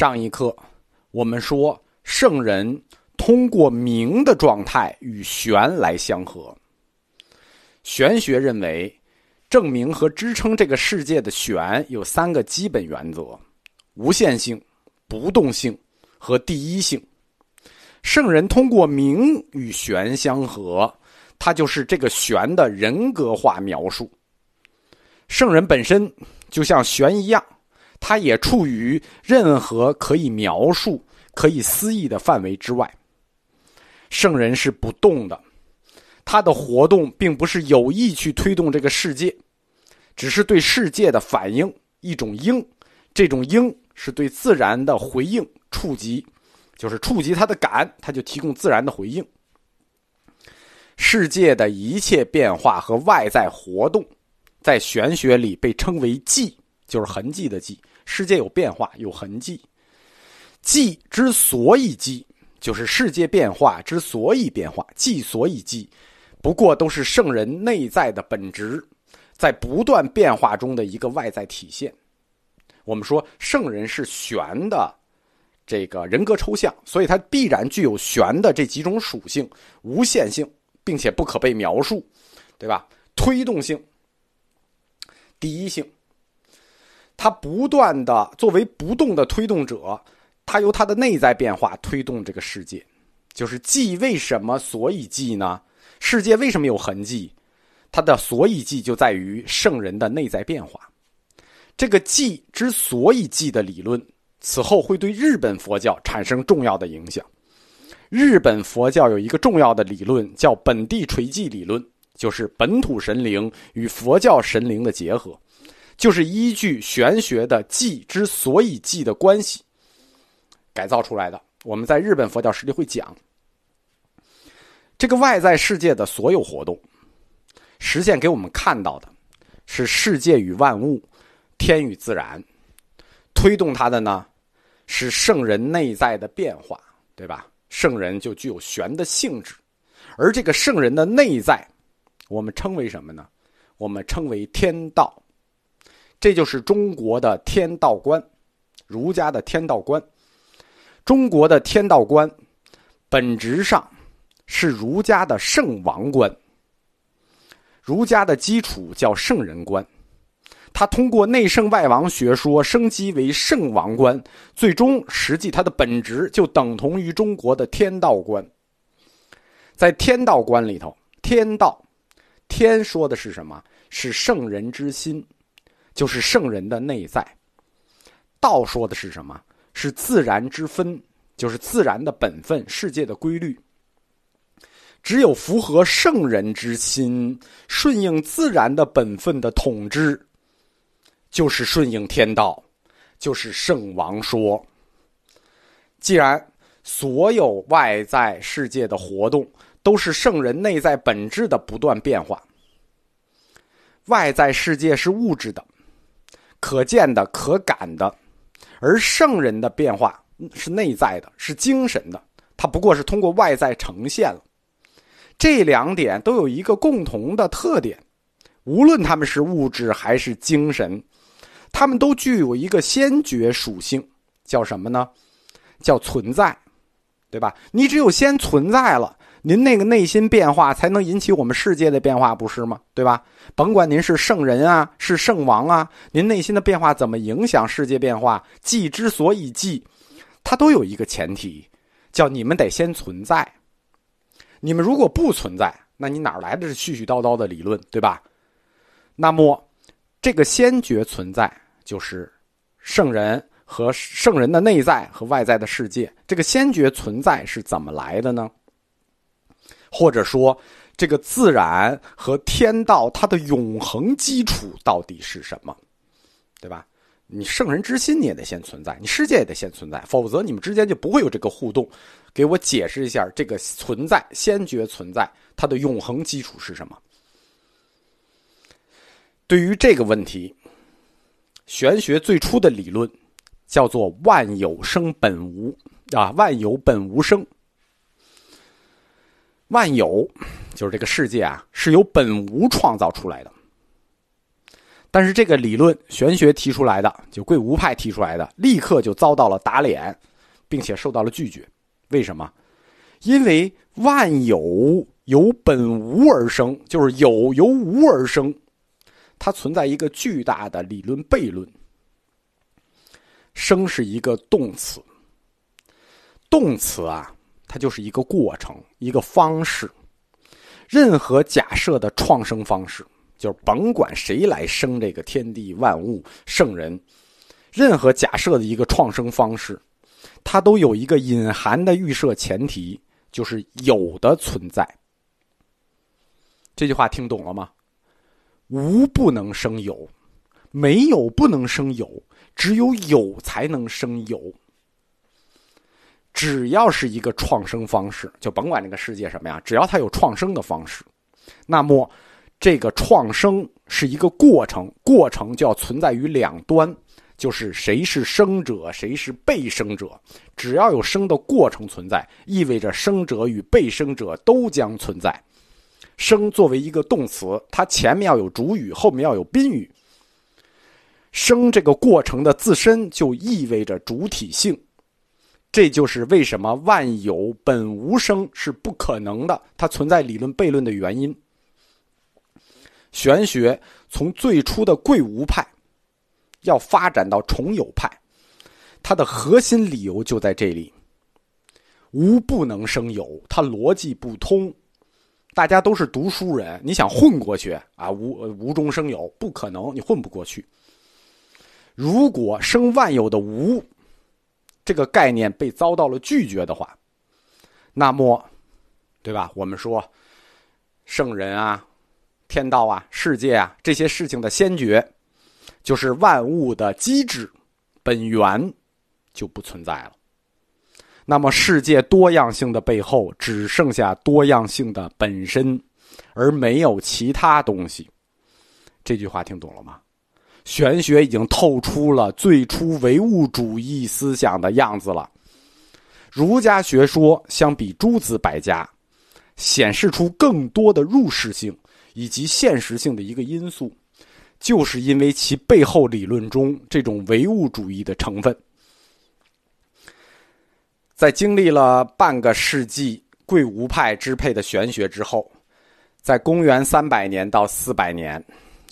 上一课我们说，圣人通过明的状态与玄来相合。玄学认为，证明和支撑这个世界的玄有三个基本原则：无限性、不动性和第一性。圣人通过明与玄相合，它就是这个玄的人格化描述。圣人本身就像玄一样。它也处于任何可以描述、可以思议的范围之外。圣人是不动的，他的活动并不是有意去推动这个世界，只是对世界的反应，一种应。这种应是对自然的回应、触及，就是触及他的感，他就提供自然的回应。世界的一切变化和外在活动，在玄学里被称为迹，就是痕迹的迹。世界有变化，有痕迹。迹之所以迹，就是世界变化之所以变化。迹所以迹，不过都是圣人内在的本质，在不断变化中的一个外在体现。我们说圣人是玄的这个人格抽象，所以它必然具有玄的这几种属性：无限性，并且不可被描述，对吧？推动性，第一性。它不断的作为不动的推动者，它由它的内在变化推动这个世界，就是记为什么所以记呢？世界为什么有痕迹？它的所以记就在于圣人的内在变化。这个记之所以记的理论，此后会对日本佛教产生重要的影响。日本佛教有一个重要的理论叫本地垂记理论，就是本土神灵与佛教神灵的结合。就是依据玄学的寂之所以寂的关系改造出来的。我们在日本佛教史里会讲，这个外在世界的所有活动，实现给我们看到的是世界与万物、天与自然，推动它的呢是圣人内在的变化，对吧？圣人就具有玄的性质，而这个圣人的内在，我们称为什么呢？我们称为天道。这就是中国的天道观，儒家的天道观。中国的天道观，本质上是儒家的圣王观。儒家的基础叫圣人观，他通过内圣外王学说升级为圣王观，最终实际它的本质就等同于中国的天道观。在天道观里头，天道，天说的是什么？是圣人之心。就是圣人的内在，道说的是什么？是自然之分，就是自然的本分，世界的规律。只有符合圣人之心，顺应自然的本分的统治，就是顺应天道，就是圣王说。既然所有外在世界的活动都是圣人内在本质的不断变化，外在世界是物质的。可见的、可感的，而圣人的变化是内在的，是精神的，它不过是通过外在呈现了。这两点都有一个共同的特点，无论他们是物质还是精神，他们都具有一个先决属性，叫什么呢？叫存在，对吧？你只有先存在了。您那个内心变化才能引起我们世界的变化，不是吗？对吧？甭管您是圣人啊，是圣王啊，您内心的变化怎么影响世界变化？记之所以记，它都有一个前提，叫你们得先存在。你们如果不存在，那你哪来的是絮絮叨叨的理论，对吧？那么，这个先决存在就是圣人和圣人的内在和外在的世界。这个先决存在是怎么来的呢？或者说，这个自然和天道它的永恒基础到底是什么？对吧？你圣人之心你也得先存在，你世界也得先存在，否则你们之间就不会有这个互动。给我解释一下，这个存在先决存在它的永恒基础是什么？对于这个问题，玄学最初的理论叫做“万有生本无”，啊，万有本无生。万有，就是这个世界啊，是由本无创造出来的。但是这个理论，玄学提出来的，就贵无派提出来的，立刻就遭到了打脸，并且受到了拒绝。为什么？因为万有由本无而生，就是有由无而生，它存在一个巨大的理论悖论。生是一个动词，动词啊，它就是一个过程，一个方式。任何假设的创生方式。就是甭管谁来生这个天地万物圣人，任何假设的一个创生方式，它都有一个隐含的预设前提，就是有的存在。这句话听懂了吗？无不能生有，没有不能生有，只有有才能生有。只要是一个创生方式，就甭管这个世界什么呀，只要它有创生的方式，那么。这个创生是一个过程，过程就要存在于两端，就是谁是生者，谁是被生者。只要有生的过程存在，意味着生者与被生者都将存在。生作为一个动词，它前面要有主语，后面要有宾语。生这个过程的自身就意味着主体性，这就是为什么万有本无生是不可能的，它存在理论悖论的原因。玄学从最初的贵无派，要发展到重有派，它的核心理由就在这里：无不能生有，它逻辑不通。大家都是读书人，你想混过去啊？无无中生有，不可能，你混不过去。如果生万有的无这个概念被遭到了拒绝的话，那么，对吧？我们说圣人啊。天道啊，世界啊，这些事情的先决，就是万物的机制本源就不存在了。那么，世界多样性的背后，只剩下多样性的本身，而没有其他东西。这句话听懂了吗？玄学已经透出了最初唯物主义思想的样子了。儒家学说相比诸子百家，显示出更多的入世性。以及现实性的一个因素，就是因为其背后理论中这种唯物主义的成分。在经历了半个世纪贵无派支配的玄学之后，在公元三百年到四百年，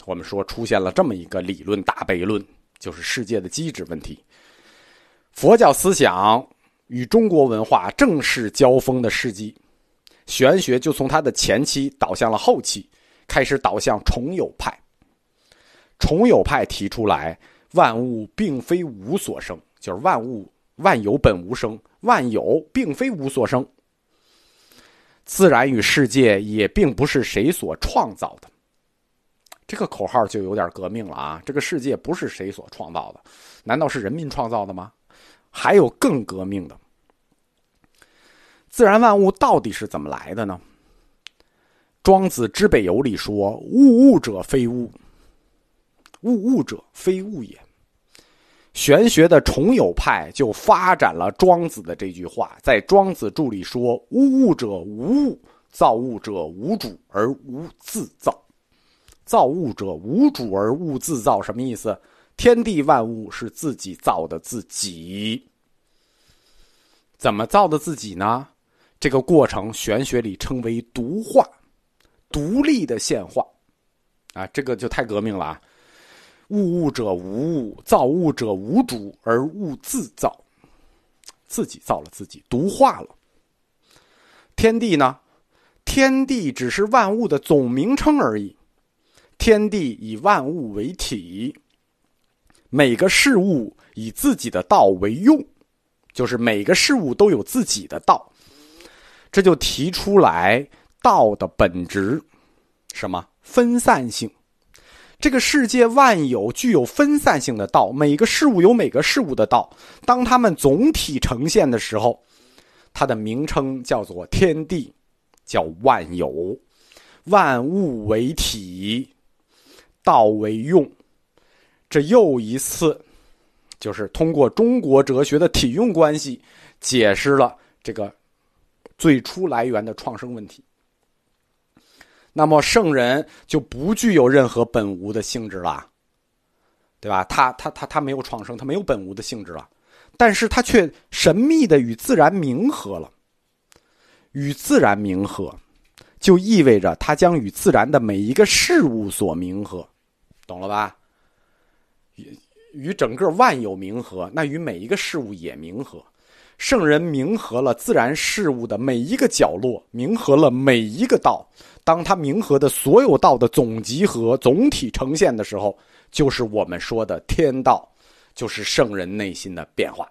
我们说出现了这么一个理论大悖论，就是世界的机制问题。佛教思想与中国文化正式交锋的世纪，玄学就从它的前期导向了后期。开始导向重有派。重有派提出来，万物并非无所生，就是万物万有本无生，万有并非无所生。自然与世界也并不是谁所创造的。这个口号就有点革命了啊！这个世界不是谁所创造的，难道是人民创造的吗？还有更革命的，自然万物到底是怎么来的呢？庄子之北游里说：“物物者非物，物物者非物也。”玄学的重有派就发展了庄子的这句话，在《庄子注》里说：“物物者无物，造物者无主而无自造。造物者无主而物自造，什么意思？天地万物是自己造的自己，怎么造的自己呢？这个过程，玄学里称为独化。”独立的现化，啊，这个就太革命了啊！物物者无物，造物者无主，而物自造，自己造了自己，独化了。天地呢？天地只是万物的总名称而已。天地以万物为体，每个事物以自己的道为用，就是每个事物都有自己的道。这就提出来。道的本质，什么分散性？这个世界万有具有分散性的道，每个事物有每个事物的道。当它们总体呈现的时候，它的名称叫做天地，叫万有，万物为体，道为用。这又一次，就是通过中国哲学的体用关系，解释了这个最初来源的创生问题。那么圣人就不具有任何本无的性质了，对吧？他他他他没有创生，他没有本无的性质了，但是他却神秘的与自然冥合了。与自然冥合，就意味着他将与自然的每一个事物所冥合，懂了吧？与与整个万有冥合，那与每一个事物也冥合。圣人冥合了自然事物的每一个角落，冥合了每一个道。当他冥合的所有道的总集合、总体呈现的时候，就是我们说的天道，就是圣人内心的变化。